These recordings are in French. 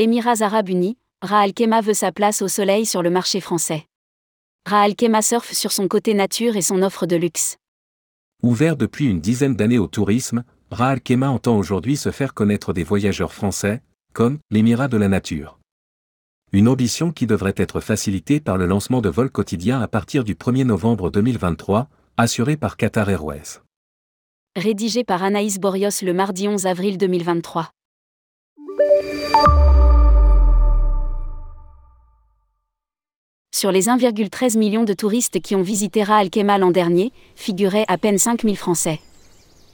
Émirats Arabes Unis, Raal Kema veut sa place au soleil sur le marché français. Raal Kema surfe sur son côté nature et son offre de luxe. Ouvert depuis une dizaine d'années au tourisme, Raal Kema entend aujourd'hui se faire connaître des voyageurs français, comme l'Émirat de la Nature. Une ambition qui devrait être facilitée par le lancement de vols quotidiens à partir du 1er novembre 2023, assuré par Qatar Airways. Rédigé par Anaïs Borios le mardi 11 avril 2023. Sur les 1,13 millions de touristes qui ont visité Raal Kema l'an dernier, figuraient à peine 5000 Français.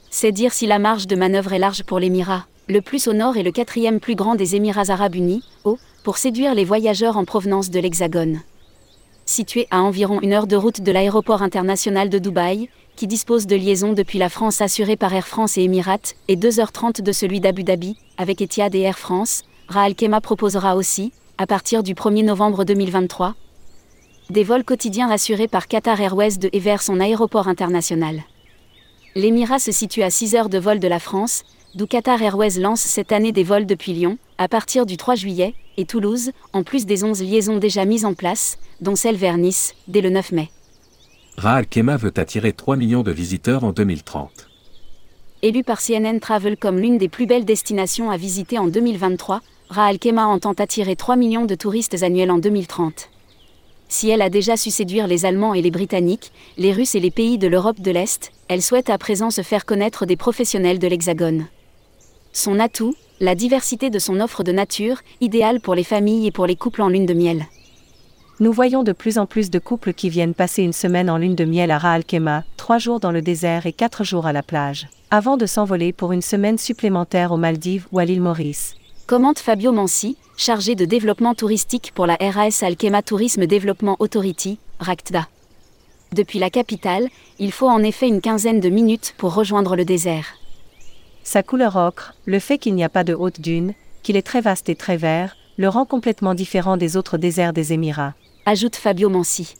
C'est dire si la marge de manœuvre est large pour l'Émirat, le plus au nord et le quatrième plus grand des Émirats arabes unis, au, pour séduire les voyageurs en provenance de l'Hexagone. Situé à environ une heure de route de l'aéroport international de Dubaï, qui dispose de liaisons depuis la France assurées par Air France et Emirates, et 2h30 de celui d'Abu Dhabi, avec Etihad et Air France, Raal Kema proposera aussi, à partir du 1er novembre 2023, des vols quotidiens assurés par Qatar Airways de et vers son aéroport international. L'Émirat se situe à 6 heures de vol de la France, d'où Qatar Airways lance cette année des vols depuis Lyon, à partir du 3 juillet, et Toulouse, en plus des 11 liaisons déjà mises en place, dont celle vers Nice, dès le 9 mai. Raal Kema veut attirer 3 millions de visiteurs en 2030. Élu par CNN Travel comme l'une des plus belles destinations à visiter en 2023, Raal Kema entend attirer 3 millions de touristes annuels en 2030 si elle a déjà su séduire les Allemands et les Britanniques, les Russes et les pays de l'Europe de l'Est, elle souhaite à présent se faire connaître des professionnels de l'Hexagone. Son atout, la diversité de son offre de nature, idéale pour les familles et pour les couples en lune de miel. Nous voyons de plus en plus de couples qui viennent passer une semaine en lune de miel à Raal Kema, trois jours dans le désert et quatre jours à la plage, avant de s'envoler pour une semaine supplémentaire aux Maldives ou à l'île Maurice. Commente Fabio Mansi, chargé de développement touristique pour la RAS Alkema Tourisme Development Authority, RACTDA. Depuis la capitale, il faut en effet une quinzaine de minutes pour rejoindre le désert. Sa couleur ocre, le fait qu'il n'y a pas de haute dune, qu'il est très vaste et très vert, le rend complètement différent des autres déserts des Émirats. Ajoute Fabio Mansi.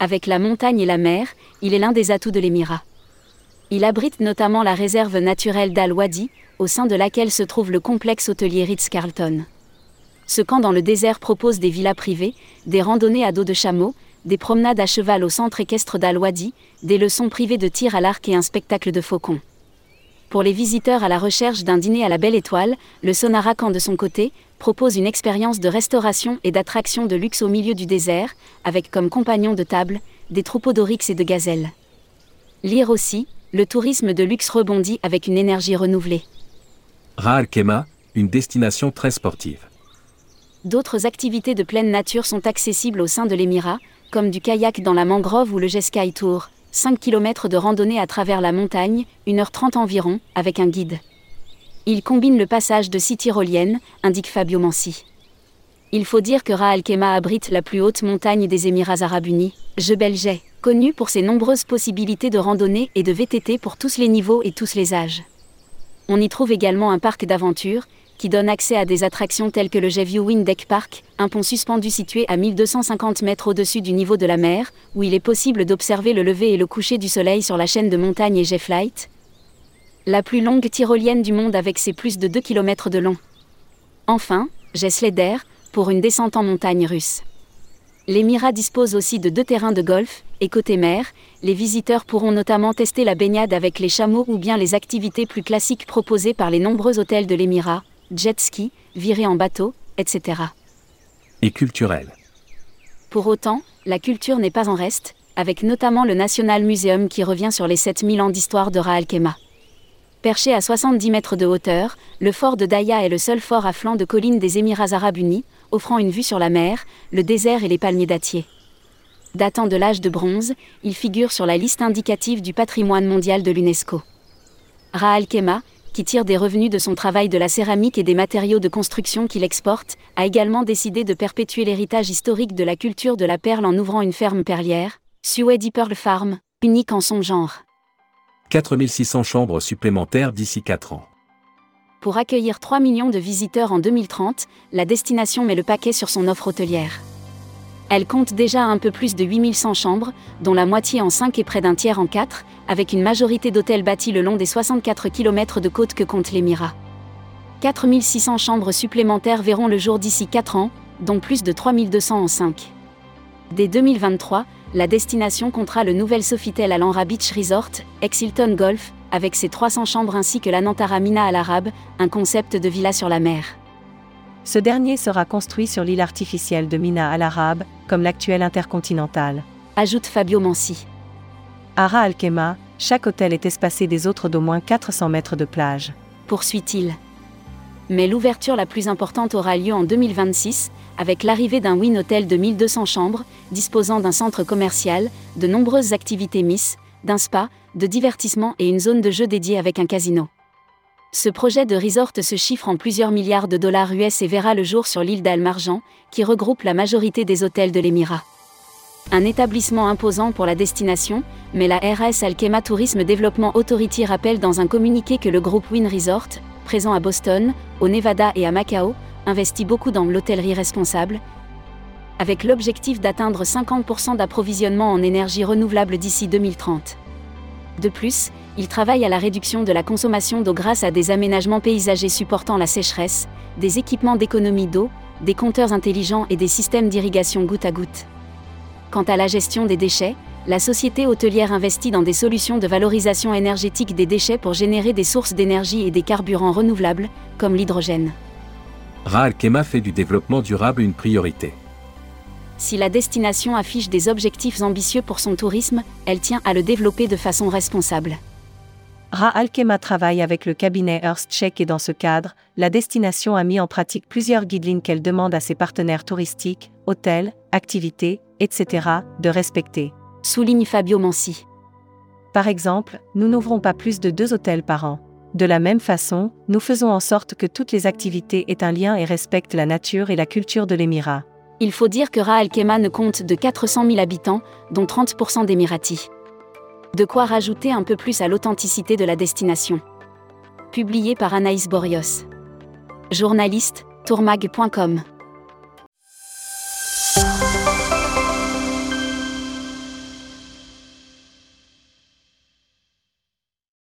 Avec la montagne et la mer, il est l'un des atouts de l'Émirat. Il abrite notamment la réserve naturelle d'Al-Wadi, au sein de laquelle se trouve le complexe hôtelier Ritz-Carlton. Ce camp dans le désert propose des villas privées, des randonnées à dos de chameau, des promenades à cheval au centre équestre d'Al-Wadi, des leçons privées de tir à l'arc et un spectacle de faucons. Pour les visiteurs à la recherche d'un dîner à la belle étoile, le Sonara Camp de son côté propose une expérience de restauration et d'attraction de luxe au milieu du désert, avec comme compagnons de table des troupeaux d'oryx et de gazelles. Lire aussi, le tourisme de luxe rebondit avec une énergie renouvelée. Raal Kema, une destination très sportive. D'autres activités de pleine nature sont accessibles au sein de l'Émirat, comme du kayak dans la mangrove ou le jet sky tour, 5 km de randonnée à travers la montagne, 1h30 environ, avec un guide. Il combine le passage de six tyroliennes, indique Fabio Mansi. Il faut dire que Raal Kema abrite la plus haute montagne des Émirats arabes unis, Jebel Jay, connue pour ses nombreuses possibilités de randonnée et de VTT pour tous les niveaux et tous les âges. On y trouve également un parc d'aventure, qui donne accès à des attractions telles que le Wind Deck Park, un pont suspendu situé à 1250 mètres au-dessus du niveau de la mer, où il est possible d'observer le lever et le coucher du soleil sur la chaîne de montagnes et Flight. La plus longue tyrolienne du monde avec ses plus de 2 km de long. Enfin, Sleder, pour une descente en montagne russe. L'Émirat dispose aussi de deux terrains de golf, et côté mer, les visiteurs pourront notamment tester la baignade avec les chameaux ou bien les activités plus classiques proposées par les nombreux hôtels de l'Émirat, jet ski, virer en bateau, etc. Et culturel. Pour autant, la culture n'est pas en reste, avec notamment le National Museum qui revient sur les 7000 ans d'histoire de Raal Kema. Perché à 70 mètres de hauteur, le fort de Daya est le seul fort à flanc de colline des Émirats arabes unis, offrant une vue sur la mer, le désert et les palmiers dattiers. Datant de l'âge de bronze, il figure sur la liste indicative du patrimoine mondial de l'UNESCO. Raal Kema, qui tire des revenus de son travail de la céramique et des matériaux de construction qu'il exporte, a également décidé de perpétuer l'héritage historique de la culture de la perle en ouvrant une ferme perlière, Suedi Pearl Farm, unique en son genre. 4600 chambres supplémentaires d'ici 4 ans. Pour accueillir 3 millions de visiteurs en 2030, la destination met le paquet sur son offre hôtelière. Elle compte déjà un peu plus de 8100 chambres, dont la moitié en 5 et près d'un tiers en 4, avec une majorité d'hôtels bâtis le long des 64 km de côte que compte l'Émirat. 4600 chambres supplémentaires verront le jour d'ici 4 ans, dont plus de 3200 en 5. Dès 2023, la destination comptera le nouvel Sofitel Alanra Beach Resort, ex-Hilton Golf, avec ses 300 chambres ainsi que l'Anantara Mina Al Arab, un concept de villa sur la mer. Ce dernier sera construit sur l'île artificielle de Mina Al Arab, comme l'actuel Intercontinental. Ajoute Fabio Mansi. À Ra Al Khema, chaque hôtel est espacé des autres d'au moins 400 mètres de plage. Poursuit-il. Mais l'ouverture la plus importante aura lieu en 2026, avec l'arrivée d'un Win Hotel de 1200 chambres, disposant d'un centre commercial, de nombreuses activités Miss, d'un spa, de divertissement et une zone de jeu dédiée avec un casino. Ce projet de resort se chiffre en plusieurs milliards de dollars US et verra le jour sur l'île d'Al-Marjan, qui regroupe la majorité des hôtels de l'Émirat. Un établissement imposant pour la destination, mais la RS Al-Kema Tourisme Development Authority rappelle dans un communiqué que le groupe Win Resort, présent à Boston, au Nevada et à Macao, investit beaucoup dans l'hôtellerie responsable, avec l'objectif d'atteindre 50% d'approvisionnement en énergie renouvelable d'ici 2030. De plus, il travaille à la réduction de la consommation d'eau grâce à des aménagements paysagers supportant la sécheresse, des équipements d'économie d'eau, des compteurs intelligents et des systèmes d'irrigation goutte à goutte. Quant à la gestion des déchets, la société hôtelière investit dans des solutions de valorisation énergétique des déchets pour générer des sources d'énergie et des carburants renouvelables, comme l'hydrogène. Ra Al Khema fait du développement durable une priorité. Si la destination affiche des objectifs ambitieux pour son tourisme, elle tient à le développer de façon responsable. Ra Al Khema travaille avec le cabinet Hearst Check et dans ce cadre, la destination a mis en pratique plusieurs guidelines qu'elle demande à ses partenaires touristiques, hôtels, activités, etc., de respecter. Souligne Fabio Mansi. Par exemple, nous n'ouvrons pas plus de deux hôtels par an. De la même façon, nous faisons en sorte que toutes les activités aient un lien et respectent la nature et la culture de l'Émirat. Il faut dire que Ra Al Khema ne compte de 400 000 habitants, dont 30% d'Émiratis. De quoi rajouter un peu plus à l'authenticité de la destination. Publié par Anaïs Borios. Journaliste, tourmag.com